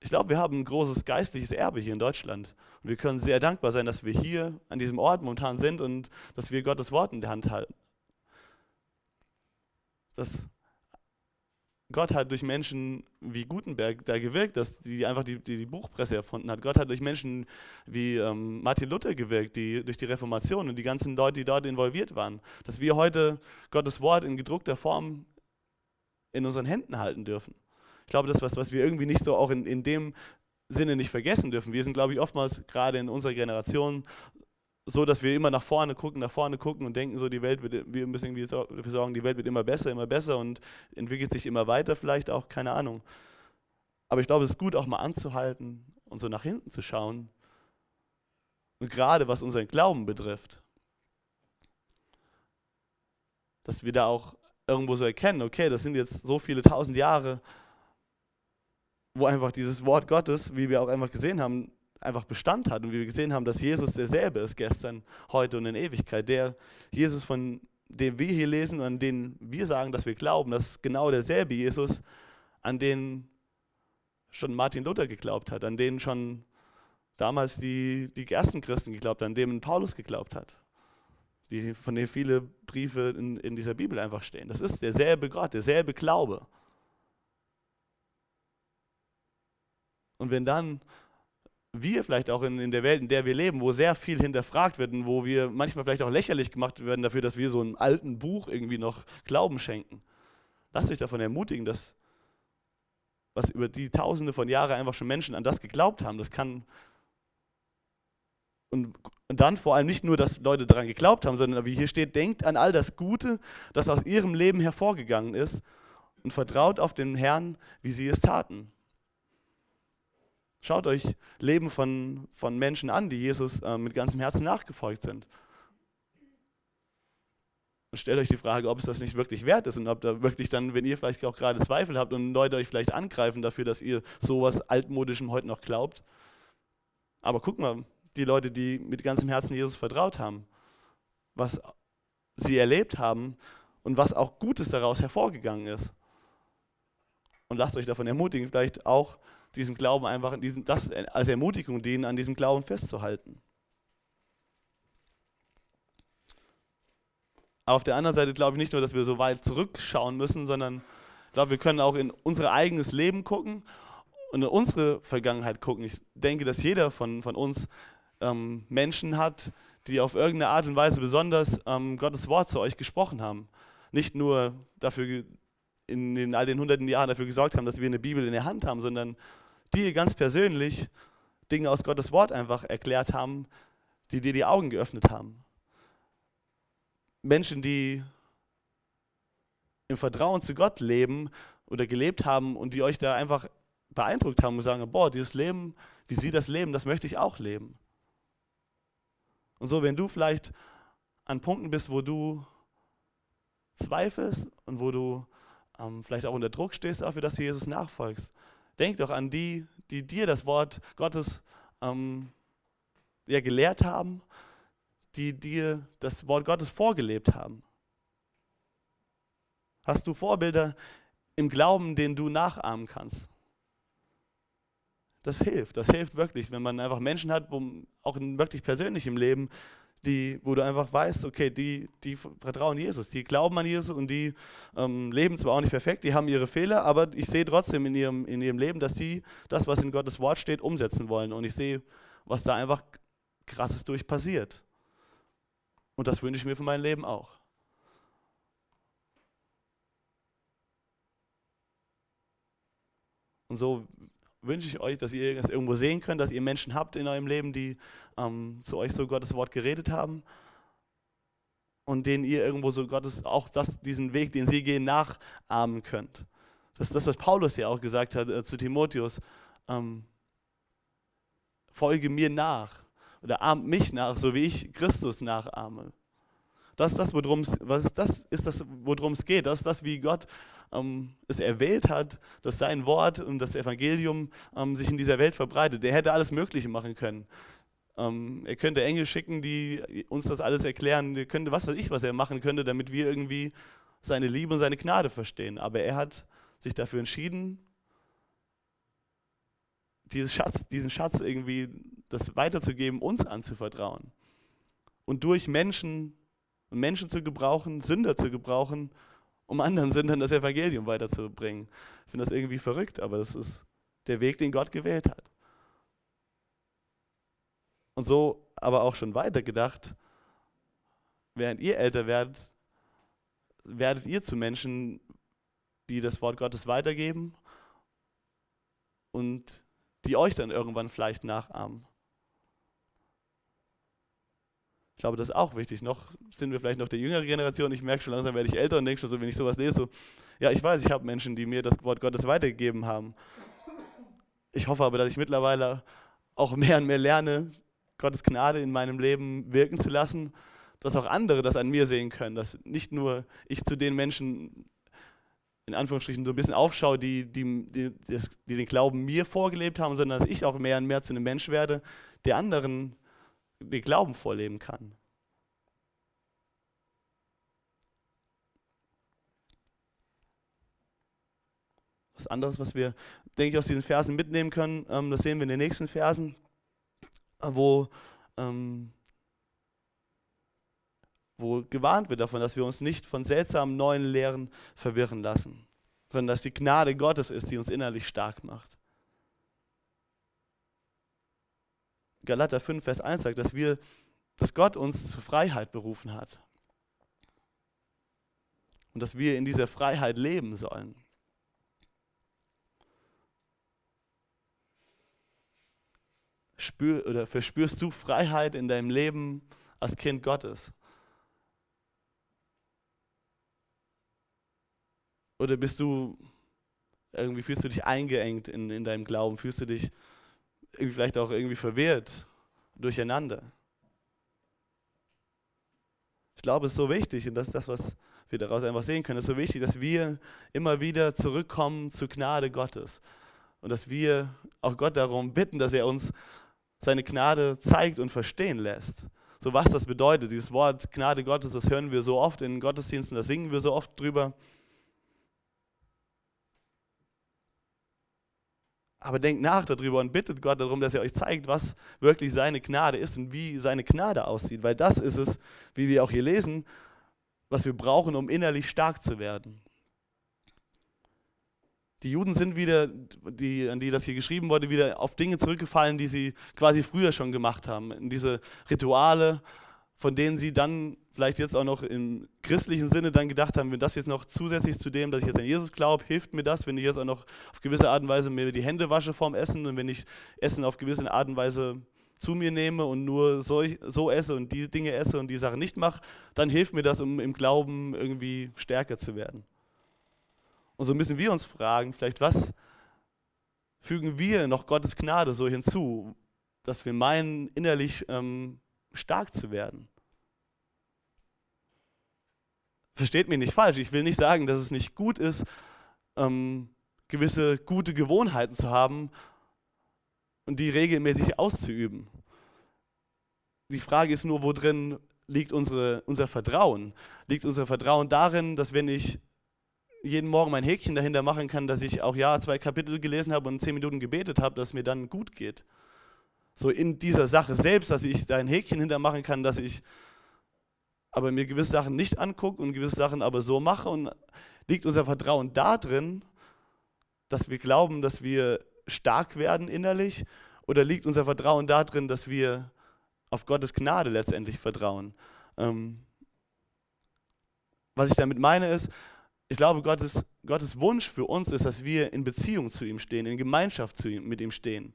Ich glaube, wir haben ein großes geistliches Erbe hier in Deutschland. Und wir können sehr dankbar sein, dass wir hier an diesem Ort momentan sind und dass wir Gottes Wort in der Hand halten. Das Gott hat durch Menschen wie Gutenberg da gewirkt, dass die einfach die, die, die Buchpresse erfunden hat. Gott hat durch Menschen wie ähm, Martin Luther gewirkt, die durch die Reformation und die ganzen Leute, die dort involviert waren. Dass wir heute Gottes Wort in gedruckter Form in unseren Händen halten dürfen. Ich glaube, das ist was, was wir irgendwie nicht so auch in, in dem Sinne nicht vergessen dürfen. Wir sind, glaube ich, oftmals gerade in unserer Generation so, dass wir immer nach vorne gucken, nach vorne gucken und denken, so die Welt wird, wir müssen irgendwie dafür sorgen, die Welt wird immer besser, immer besser und entwickelt sich immer weiter, vielleicht auch, keine Ahnung. Aber ich glaube, es ist gut, auch mal anzuhalten und so nach hinten zu schauen. Und gerade was unseren Glauben betrifft, dass wir da auch irgendwo so erkennen, okay, das sind jetzt so viele tausend Jahre, wo einfach dieses Wort Gottes, wie wir auch einfach gesehen haben, einfach Bestand hat und wie wir gesehen haben, dass Jesus derselbe ist gestern, heute und in Ewigkeit. Der Jesus, von dem wir hier lesen und an den wir sagen, dass wir glauben, das ist genau derselbe Jesus, an den schon Martin Luther geglaubt hat, an den schon damals die, die ersten Christen geglaubt haben, an dem Paulus geglaubt hat, die, von dem viele Briefe in, in dieser Bibel einfach stehen. Das ist derselbe Gott, derselbe Glaube. Und wenn dann wir vielleicht auch in, in der Welt, in der wir leben, wo sehr viel hinterfragt wird und wo wir manchmal vielleicht auch lächerlich gemacht werden dafür, dass wir so einem alten Buch irgendwie noch Glauben schenken. Lasst euch davon ermutigen, dass was über die Tausende von Jahren einfach schon Menschen an das geglaubt haben, das kann und, und dann vor allem nicht nur, dass Leute daran geglaubt haben, sondern wie hier steht, denkt an all das Gute, das aus ihrem Leben hervorgegangen ist und vertraut auf den Herrn, wie sie es taten. Schaut euch Leben von, von Menschen an, die Jesus äh, mit ganzem Herzen nachgefolgt sind. Und stellt euch die Frage, ob es das nicht wirklich wert ist und ob da wirklich dann, wenn ihr vielleicht auch gerade Zweifel habt und Leute euch vielleicht angreifen dafür, dass ihr sowas altmodischem heute noch glaubt. Aber guck mal, die Leute, die mit ganzem Herzen Jesus vertraut haben, was sie erlebt haben und was auch Gutes daraus hervorgegangen ist. Und lasst euch davon ermutigen, vielleicht auch diesem Glauben einfach, diesen, das als Ermutigung dienen, an diesem Glauben festzuhalten. Auf der anderen Seite glaube ich nicht nur, dass wir so weit zurückschauen müssen, sondern ich glaube, wir können auch in unser eigenes Leben gucken und in unsere Vergangenheit gucken. Ich denke, dass jeder von, von uns ähm, Menschen hat, die auf irgendeine Art und Weise besonders ähm, Gottes Wort zu euch gesprochen haben. Nicht nur dafür in, in all den hunderten Jahren dafür gesorgt haben, dass wir eine Bibel in der Hand haben, sondern die ganz persönlich Dinge aus Gottes Wort einfach erklärt haben, die dir die Augen geöffnet haben. Menschen, die im Vertrauen zu Gott leben oder gelebt haben und die euch da einfach beeindruckt haben und sagen, boah, dieses Leben, wie sie das leben, das möchte ich auch leben. Und so, wenn du vielleicht an Punkten bist, wo du zweifelst und wo du ähm, vielleicht auch unter Druck stehst dafür, dass du Jesus nachfolgst, Denk doch an die, die dir das Wort Gottes ähm, ja, gelehrt haben, die dir das Wort Gottes vorgelebt haben. Hast du Vorbilder im Glauben, denen du nachahmen kannst? Das hilft, das hilft wirklich, wenn man einfach Menschen hat, wo, auch in wirklich persönlichem Leben, die, wo du einfach weißt, okay, die, die vertrauen Jesus, die glauben an Jesus und die ähm, leben zwar auch nicht perfekt, die haben ihre Fehler, aber ich sehe trotzdem in ihrem, in ihrem Leben, dass sie das, was in Gottes Wort steht, umsetzen wollen. Und ich sehe, was da einfach krasses durch passiert. Und das wünsche ich mir für mein Leben auch. Und so wünsche ich euch, dass ihr es irgendwo sehen könnt, dass ihr Menschen habt in eurem Leben, die ähm, zu euch so Gottes Wort geredet haben und denen ihr irgendwo so Gottes auch das, diesen Weg, den sie gehen, nachahmen könnt. Das ist das, was Paulus ja auch gesagt hat äh, zu Timotheus. Ähm, folge mir nach oder ahmt mich nach, so wie ich Christus nachahme. Das das, das ist das, worum es geht. Das ist das, wie Gott ähm, es erwählt hat, dass sein Wort und das Evangelium ähm, sich in dieser Welt verbreitet. Der hätte alles Mögliche machen können. Ähm, er könnte Engel schicken, die uns das alles erklären. Er könnte was weiß ich, was er machen könnte, damit wir irgendwie seine Liebe und seine Gnade verstehen. Aber er hat sich dafür entschieden, Schatz, diesen Schatz irgendwie das weiterzugeben, uns anzuvertrauen. Und durch Menschen und Menschen zu gebrauchen, Sünder zu gebrauchen, um anderen Sündern das Evangelium weiterzubringen. Ich finde das irgendwie verrückt, aber das ist der Weg, den Gott gewählt hat. Und so aber auch schon weitergedacht, während ihr älter werdet, werdet ihr zu Menschen, die das Wort Gottes weitergeben und die euch dann irgendwann vielleicht nachahmen. Ich glaube, das ist auch wichtig. Noch sind wir vielleicht noch der jüngere Generation. Ich merke schon langsam, werde ich älter und denke schon so, wenn ich sowas lese, so, ja, ich weiß, ich habe Menschen, die mir das Wort Gottes weitergegeben haben. Ich hoffe aber, dass ich mittlerweile auch mehr und mehr lerne, Gottes Gnade in meinem Leben wirken zu lassen, dass auch andere das an mir sehen können, dass nicht nur ich zu den Menschen in Anführungsstrichen so ein bisschen aufschaue, die, die, die, die, den Glauben mir vorgelebt haben, sondern dass ich auch mehr und mehr zu einem Mensch werde, der anderen den Glauben vorleben kann. Was anderes, was wir, denke ich, aus diesen Versen mitnehmen können, ähm, das sehen wir in den nächsten Versen, wo, ähm, wo gewarnt wird davon, dass wir uns nicht von seltsamen neuen Lehren verwirren lassen, sondern dass die Gnade Gottes ist, die uns innerlich stark macht. Galater 5, Vers 1 sagt, dass wir, dass Gott uns zur Freiheit berufen hat. Und dass wir in dieser Freiheit leben sollen. Spür, oder verspürst du Freiheit in deinem Leben als Kind Gottes? Oder bist du, irgendwie fühlst du dich eingeengt in, in deinem Glauben? Fühlst du dich vielleicht auch irgendwie verwirrt, durcheinander. Ich glaube, es ist so wichtig, und das ist das, was wir daraus einfach sehen können, es ist so wichtig, dass wir immer wieder zurückkommen zur Gnade Gottes. Und dass wir auch Gott darum bitten, dass er uns seine Gnade zeigt und verstehen lässt. So was das bedeutet, dieses Wort Gnade Gottes, das hören wir so oft in Gottesdiensten, da singen wir so oft drüber. Aber denkt nach darüber und bittet Gott darum, dass er euch zeigt, was wirklich seine Gnade ist und wie seine Gnade aussieht. Weil das ist es, wie wir auch hier lesen, was wir brauchen, um innerlich stark zu werden. Die Juden sind wieder, die, an die das hier geschrieben wurde, wieder auf Dinge zurückgefallen, die sie quasi früher schon gemacht haben. In diese Rituale, von denen sie dann vielleicht jetzt auch noch im christlichen Sinne dann gedacht haben, wenn das jetzt noch zusätzlich zu dem, dass ich jetzt an Jesus glaube, hilft mir das, wenn ich jetzt auch noch auf gewisse Art und Weise mir die Hände wasche vorm Essen und wenn ich Essen auf gewisse Art und Weise zu mir nehme und nur so, so esse und die Dinge esse und die Sachen nicht mache, dann hilft mir das, um im Glauben irgendwie stärker zu werden. Und so müssen wir uns fragen, vielleicht was fügen wir noch Gottes Gnade so hinzu, dass wir meinen, innerlich ähm, stark zu werden. Versteht mich nicht falsch, ich will nicht sagen, dass es nicht gut ist, ähm, gewisse gute Gewohnheiten zu haben und die regelmäßig auszuüben. Die Frage ist nur, wo drin liegt unsere, unser Vertrauen? Liegt unser Vertrauen darin, dass wenn ich jeden Morgen mein Häkchen dahinter machen kann, dass ich auch ja zwei Kapitel gelesen habe und zehn Minuten gebetet habe, dass mir dann gut geht? So in dieser Sache selbst, dass ich da ein Häkchen hintermachen kann, dass ich aber mir gewisse Sachen nicht angucke und gewisse Sachen aber so mache und liegt unser Vertrauen darin, dass wir glauben, dass wir stark werden innerlich oder liegt unser Vertrauen darin, dass wir auf Gottes Gnade letztendlich vertrauen? Ähm, was ich damit meine ist, ich glaube, Gottes, Gottes Wunsch für uns ist, dass wir in Beziehung zu ihm stehen, in Gemeinschaft zu ihm, mit ihm stehen.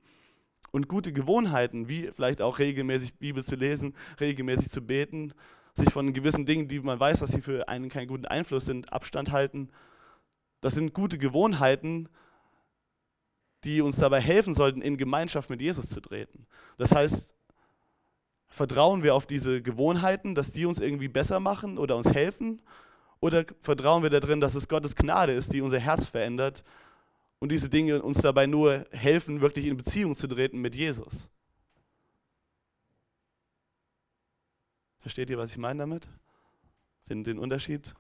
Und gute Gewohnheiten, wie vielleicht auch regelmäßig Bibel zu lesen, regelmäßig zu beten, sich von gewissen Dingen, die man weiß, dass sie für einen keinen guten Einfluss sind, Abstand halten. Das sind gute Gewohnheiten, die uns dabei helfen sollten, in Gemeinschaft mit Jesus zu treten. Das heißt, vertrauen wir auf diese Gewohnheiten, dass die uns irgendwie besser machen oder uns helfen? Oder vertrauen wir darin, dass es Gottes Gnade ist, die unser Herz verändert und diese Dinge uns dabei nur helfen, wirklich in Beziehung zu treten mit Jesus? Versteht ihr, was ich meine damit? Den, den Unterschied?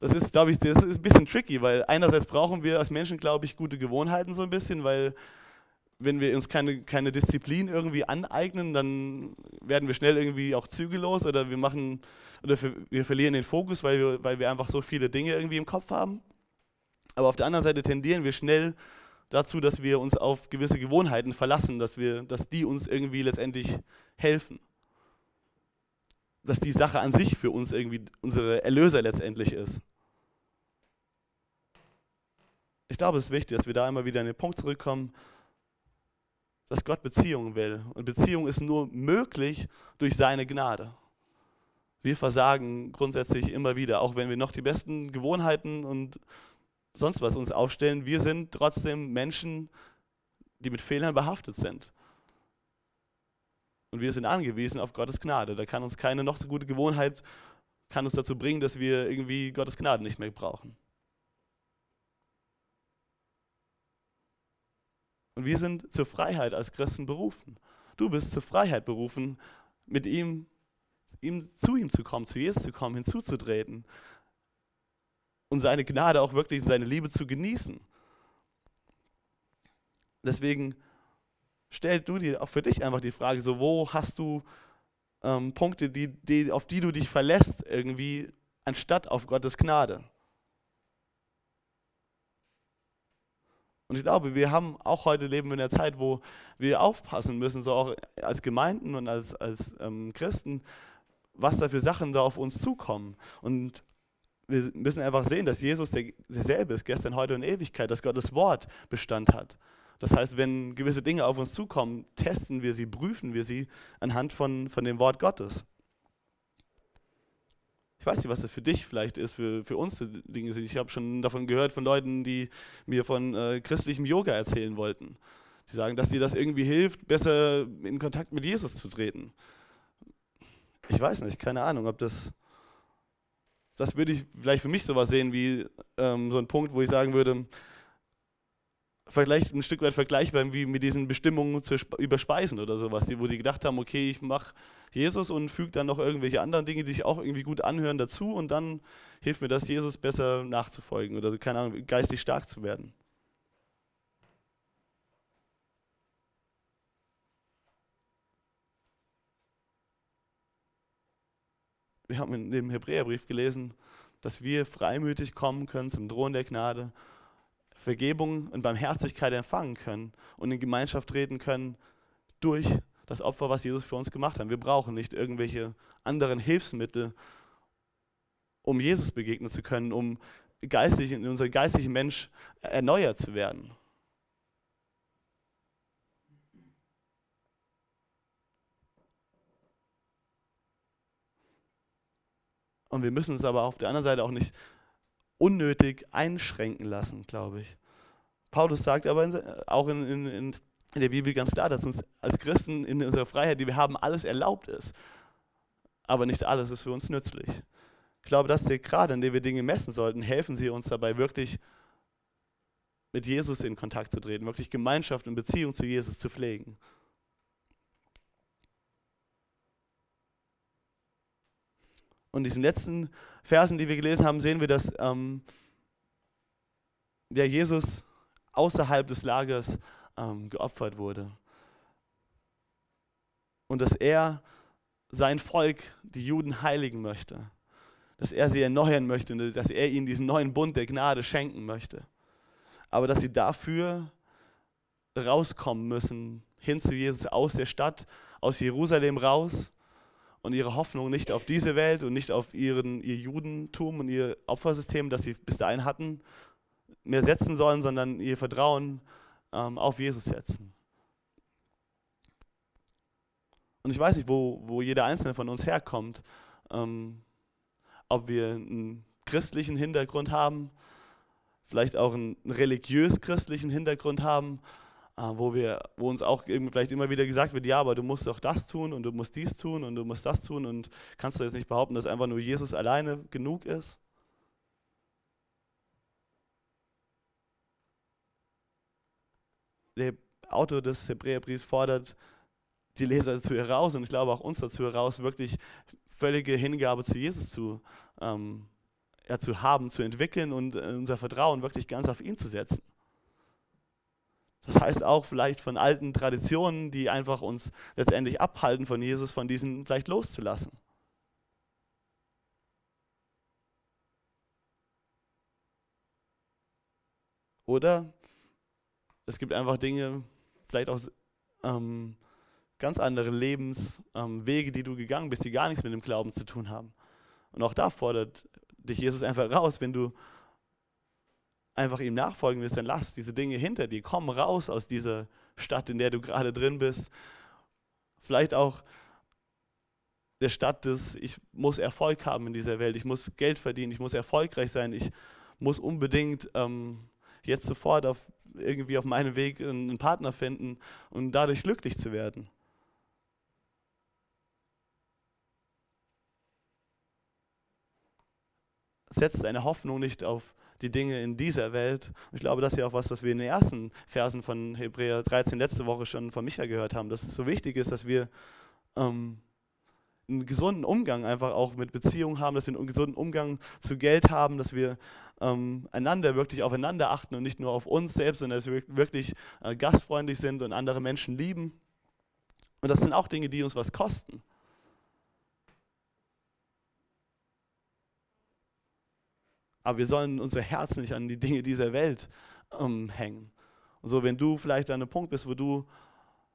Das ist, glaube ich, das ist ein bisschen tricky, weil einerseits brauchen wir als Menschen, glaube ich, gute Gewohnheiten so ein bisschen, weil wenn wir uns keine, keine Disziplin irgendwie aneignen, dann werden wir schnell irgendwie auch zügellos oder wir machen oder wir verlieren den Fokus, weil wir, weil wir einfach so viele Dinge irgendwie im Kopf haben. Aber auf der anderen Seite tendieren wir schnell dazu, dass wir uns auf gewisse Gewohnheiten verlassen, dass, wir, dass die uns irgendwie letztendlich helfen. Dass die Sache an sich für uns irgendwie unsere Erlöser letztendlich ist. Ich glaube, es ist wichtig, dass wir da immer wieder an den Punkt zurückkommen, dass Gott Beziehung will. Und Beziehung ist nur möglich durch seine Gnade. Wir versagen grundsätzlich immer wieder, auch wenn wir noch die besten Gewohnheiten und sonst was uns aufstellen. Wir sind trotzdem Menschen, die mit Fehlern behaftet sind. Und wir sind angewiesen auf Gottes Gnade. Da kann uns keine noch so gute Gewohnheit kann uns dazu bringen, dass wir irgendwie Gottes Gnade nicht mehr brauchen. Und wir sind zur Freiheit als Christen berufen. Du bist zur Freiheit berufen, mit ihm, ihm zu ihm zu kommen, zu Jesus zu kommen, hinzuzutreten und seine Gnade auch wirklich, seine Liebe zu genießen. Deswegen stell du dir auch für dich einfach die Frage, so wo hast du ähm, Punkte, die, die, auf die du dich verlässt irgendwie, anstatt auf Gottes Gnade. Und ich glaube, wir haben auch heute leben wir in einer Zeit, wo wir aufpassen müssen, so auch als Gemeinden und als, als ähm, Christen, was da für Sachen da auf uns zukommen. Und wir müssen einfach sehen, dass Jesus der, derselbe ist, gestern, heute und Ewigkeit, dass Gottes Wort Bestand hat. Das heißt, wenn gewisse Dinge auf uns zukommen, testen wir sie, prüfen wir sie anhand von, von dem Wort Gottes. Ich weiß nicht, was das für dich vielleicht ist, für, für uns Dinge sind. Ich habe schon davon gehört von Leuten, die mir von äh, christlichem Yoga erzählen wollten. Die sagen, dass dir das irgendwie hilft, besser in Kontakt mit Jesus zu treten. Ich weiß nicht, keine Ahnung, ob das. Das würde ich vielleicht für mich sowas sehen wie ähm, so ein Punkt, wo ich sagen würde, vielleicht ein Stück weit vergleichbar wie mit diesen Bestimmungen zu überspeisen oder sowas, wo sie gedacht haben, okay, ich mache Jesus und füge dann noch irgendwelche anderen Dinge, die sich auch irgendwie gut anhören, dazu und dann hilft mir das, Jesus besser nachzufolgen oder, keine Ahnung, geistig stark zu werden. Wir haben in dem Hebräerbrief gelesen, dass wir freimütig kommen können zum Thron der Gnade Vergebung und Barmherzigkeit empfangen können und in Gemeinschaft treten können durch das Opfer, was Jesus für uns gemacht hat. Wir brauchen nicht irgendwelche anderen Hilfsmittel, um Jesus begegnen zu können, um geistig, in unser geistlichen Mensch erneuert zu werden. Und wir müssen uns aber auf der anderen Seite auch nicht unnötig einschränken lassen, glaube ich. Paulus sagt aber in, auch in, in, in der Bibel ganz klar, dass uns als Christen in unserer Freiheit, die wir haben, alles erlaubt ist. Aber nicht alles ist für uns nützlich. Ich glaube, dass der Grad, an dem wir Dinge messen sollten, helfen sie uns dabei, wirklich mit Jesus in Kontakt zu treten, wirklich Gemeinschaft und Beziehung zu Jesus zu pflegen. Und in diesen letzten Versen, die wir gelesen haben, sehen wir, dass ähm, ja, Jesus außerhalb des Lagers ähm, geopfert wurde. und dass er sein Volk, die Juden, heiligen möchte. Dass er sie erneuern möchte und dass er ihnen diesen neuen Bund der Gnade schenken möchte. Aber dass sie dafür rauskommen müssen, hin zu Jesus, aus der Stadt, aus Jerusalem raus und ihre Hoffnung nicht auf diese Welt und nicht auf ihren, ihr Judentum und ihr Opfersystem, das sie bis dahin hatten, mehr setzen sollen, sondern ihr Vertrauen ähm, auf Jesus setzen. Und ich weiß nicht, wo, wo jeder Einzelne von uns herkommt, ähm, ob wir einen christlichen Hintergrund haben, vielleicht auch einen religiös-christlichen Hintergrund haben, wo, wir, wo uns auch vielleicht immer wieder gesagt wird, ja, aber du musst doch das tun und du musst dies tun und du musst das tun und kannst du jetzt nicht behaupten, dass einfach nur Jesus alleine genug ist? Der Autor des Hebräerbriefs fordert die Leser dazu heraus und ich glaube auch uns dazu heraus, wirklich völlige Hingabe zu Jesus zu, ähm, ja, zu haben, zu entwickeln und äh, unser Vertrauen wirklich ganz auf ihn zu setzen. Das heißt auch vielleicht von alten Traditionen, die einfach uns letztendlich abhalten von Jesus, von diesen vielleicht loszulassen. Oder es gibt einfach Dinge, vielleicht auch ähm, ganz andere Lebenswege, ähm, die du gegangen bist, die gar nichts mit dem Glauben zu tun haben. Und auch da fordert dich Jesus einfach raus, wenn du einfach ihm nachfolgen willst, dann lass diese Dinge hinter dir. Komm raus aus dieser Stadt, in der du gerade drin bist. Vielleicht auch der Stadt des, ich muss Erfolg haben in dieser Welt, ich muss Geld verdienen, ich muss erfolgreich sein, ich muss unbedingt ähm, jetzt sofort auf, irgendwie auf meinem Weg einen Partner finden und dadurch glücklich zu werden. setzt deine Hoffnung nicht auf die Dinge in dieser Welt. Und ich glaube, das ist ja auch was, was wir in den ersten Versen von Hebräer 13 letzte Woche schon von Micha gehört haben, dass es so wichtig ist, dass wir ähm, einen gesunden Umgang einfach auch mit Beziehungen haben, dass wir einen gesunden Umgang zu Geld haben, dass wir ähm, einander wirklich aufeinander achten und nicht nur auf uns selbst, sondern dass wir wirklich äh, gastfreundlich sind und andere Menschen lieben. Und das sind auch Dinge, die uns was kosten. Aber wir sollen unser Herz nicht an die Dinge dieser Welt ähm, hängen. Und so, wenn du vielleicht an einem Punkt bist, wo du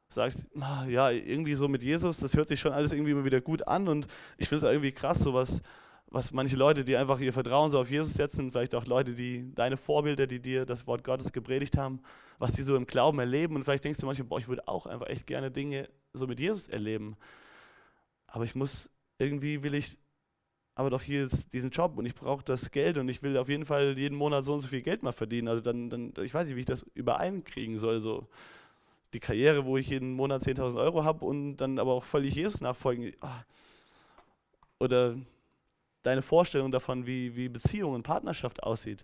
sagst, ah, ja, irgendwie so mit Jesus, das hört sich schon alles irgendwie immer wieder gut an und ich finde es irgendwie krass, so was, was manche Leute, die einfach ihr Vertrauen so auf Jesus setzen, vielleicht auch Leute, die deine Vorbilder, die dir das Wort Gottes gepredigt haben, was die so im Glauben erleben und vielleicht denkst du manchmal, boah, ich würde auch einfach echt gerne Dinge so mit Jesus erleben. Aber ich muss, irgendwie will ich aber doch hier ist diesen Job und ich brauche das Geld und ich will auf jeden Fall jeden Monat so und so viel Geld mal verdienen. Also dann, dann ich weiß nicht, wie ich das übereinkriegen soll. So die Karriere, wo ich jeden Monat 10.000 Euro habe und dann aber auch völlig Jesus nachfolgen. Ah. Oder deine Vorstellung davon, wie, wie Beziehung und Partnerschaft aussieht.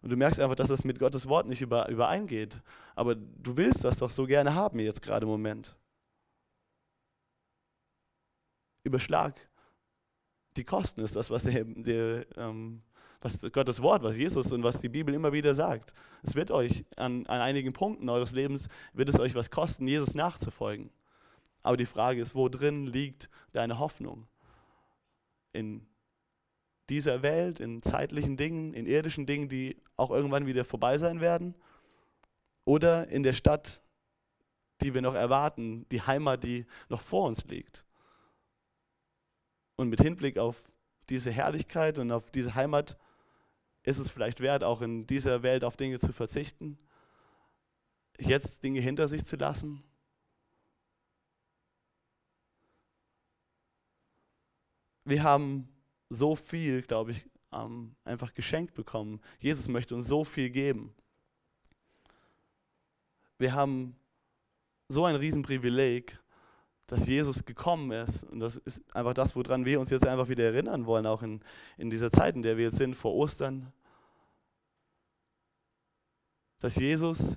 Und du merkst einfach, dass das mit Gottes Wort nicht über, übereingeht. Aber du willst das doch so gerne haben jetzt gerade im Moment. Überschlag die Kosten ist das, was, der, der, ähm, was Gottes Wort, was Jesus und was die Bibel immer wieder sagt. Es wird euch an, an einigen Punkten eures Lebens, wird es euch was kosten, Jesus nachzufolgen. Aber die Frage ist, wo drin liegt deine Hoffnung? In dieser Welt, in zeitlichen Dingen, in irdischen Dingen, die auch irgendwann wieder vorbei sein werden? Oder in der Stadt, die wir noch erwarten, die Heimat, die noch vor uns liegt? Und mit Hinblick auf diese Herrlichkeit und auf diese Heimat ist es vielleicht wert, auch in dieser Welt auf Dinge zu verzichten, jetzt Dinge hinter sich zu lassen. Wir haben so viel, glaube ich, einfach geschenkt bekommen. Jesus möchte uns so viel geben. Wir haben so ein Riesenprivileg, dass Jesus gekommen ist. Und das ist einfach das, woran wir uns jetzt einfach wieder erinnern wollen, auch in, in dieser Zeit, in der wir jetzt sind, vor Ostern. Dass Jesus,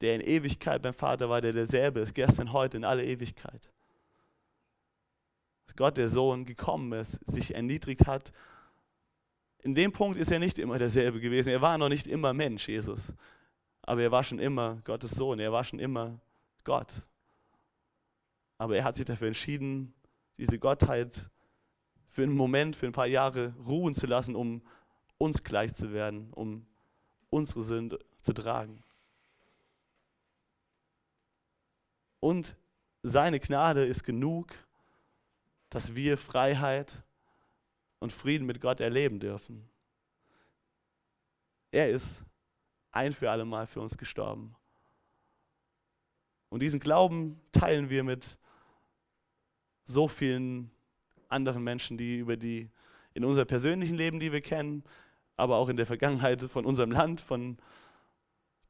der in Ewigkeit beim Vater war, der derselbe ist, gestern, heute, in alle Ewigkeit. Dass Gott, der Sohn, gekommen ist, sich erniedrigt hat. In dem Punkt ist er nicht immer derselbe gewesen. Er war noch nicht immer Mensch, Jesus. Aber er war schon immer Gottes Sohn. Er war schon immer Gott. Aber er hat sich dafür entschieden, diese Gottheit für einen Moment, für ein paar Jahre ruhen zu lassen, um uns gleich zu werden, um unsere Sünde zu tragen. Und seine Gnade ist genug, dass wir Freiheit und Frieden mit Gott erleben dürfen. Er ist ein für alle Mal für uns gestorben. Und diesen Glauben teilen wir mit so vielen anderen Menschen, die über die in unser persönlichen Leben, die wir kennen, aber auch in der Vergangenheit von unserem Land, von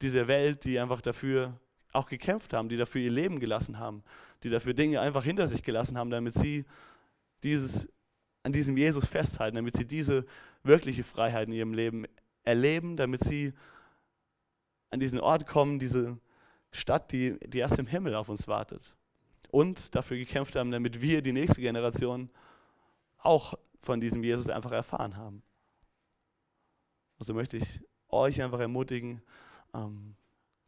dieser Welt, die einfach dafür auch gekämpft haben, die dafür ihr Leben gelassen haben, die dafür Dinge einfach hinter sich gelassen haben, damit sie dieses, an diesem Jesus festhalten, damit sie diese wirkliche Freiheit in ihrem Leben erleben, damit sie an diesen Ort kommen, diese Stadt, die, die erst im Himmel auf uns wartet. Und dafür gekämpft haben, damit wir, die nächste Generation, auch von diesem Jesus einfach erfahren haben. Also möchte ich euch einfach ermutigen, ähm,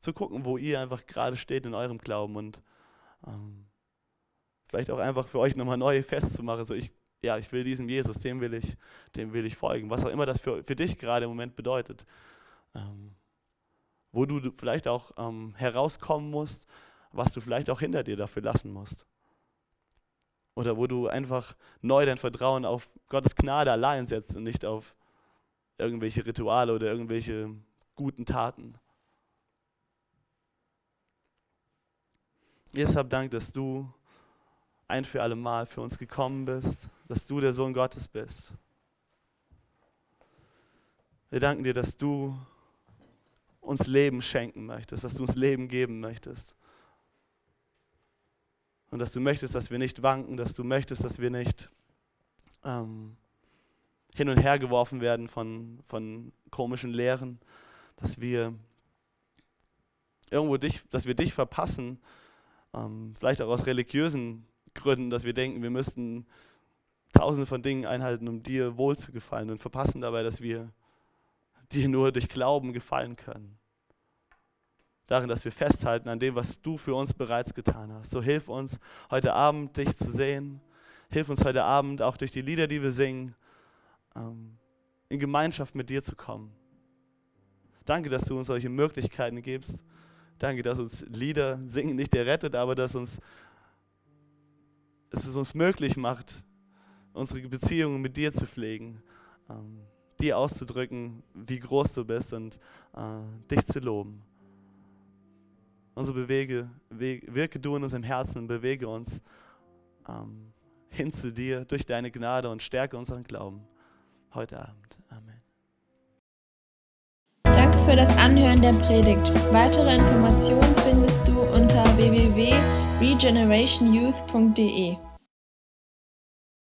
zu gucken, wo ihr einfach gerade steht in eurem Glauben und ähm, vielleicht auch einfach für euch nochmal neu festzumachen. So ich, ja, ich will diesem Jesus, dem will ich, dem will ich folgen. Was auch immer das für, für dich gerade im Moment bedeutet. Ähm, wo du vielleicht auch ähm, herauskommen musst, was du vielleicht auch hinter dir dafür lassen musst. Oder wo du einfach neu dein Vertrauen auf Gottes Gnade allein setzt und nicht auf irgendwelche Rituale oder irgendwelche guten Taten. Jesus, hab Dank, dass du ein für alle Mal für uns gekommen bist, dass du der Sohn Gottes bist. Wir danken dir, dass du uns Leben schenken möchtest, dass du uns Leben geben möchtest. Und dass du möchtest, dass wir nicht wanken, dass du möchtest, dass wir nicht ähm, hin und her geworfen werden von, von komischen Lehren, dass wir irgendwo dich, dass wir dich verpassen, ähm, vielleicht auch aus religiösen Gründen, dass wir denken, wir müssten tausende von Dingen einhalten, um dir wohl zu gefallen und verpassen dabei, dass wir die nur durch Glauben gefallen können. Darin, dass wir festhalten an dem, was du für uns bereits getan hast. So hilf uns heute Abend, dich zu sehen. Hilf uns heute Abend auch durch die Lieder, die wir singen, ähm, in Gemeinschaft mit dir zu kommen. Danke, dass du uns solche Möglichkeiten gibst. Danke, dass uns Lieder singen nicht errettet, aber dass uns, dass es uns möglich macht, unsere Beziehungen mit dir zu pflegen. Ähm, dir auszudrücken, wie groß du bist und äh, dich zu loben. Und so bewege, wirke du in unserem Herzen und bewege uns ähm, hin zu dir durch deine Gnade und stärke unseren Glauben heute Abend. Amen. Danke für das Anhören der Predigt. Weitere Informationen findest du unter www.regenerationyouth.de.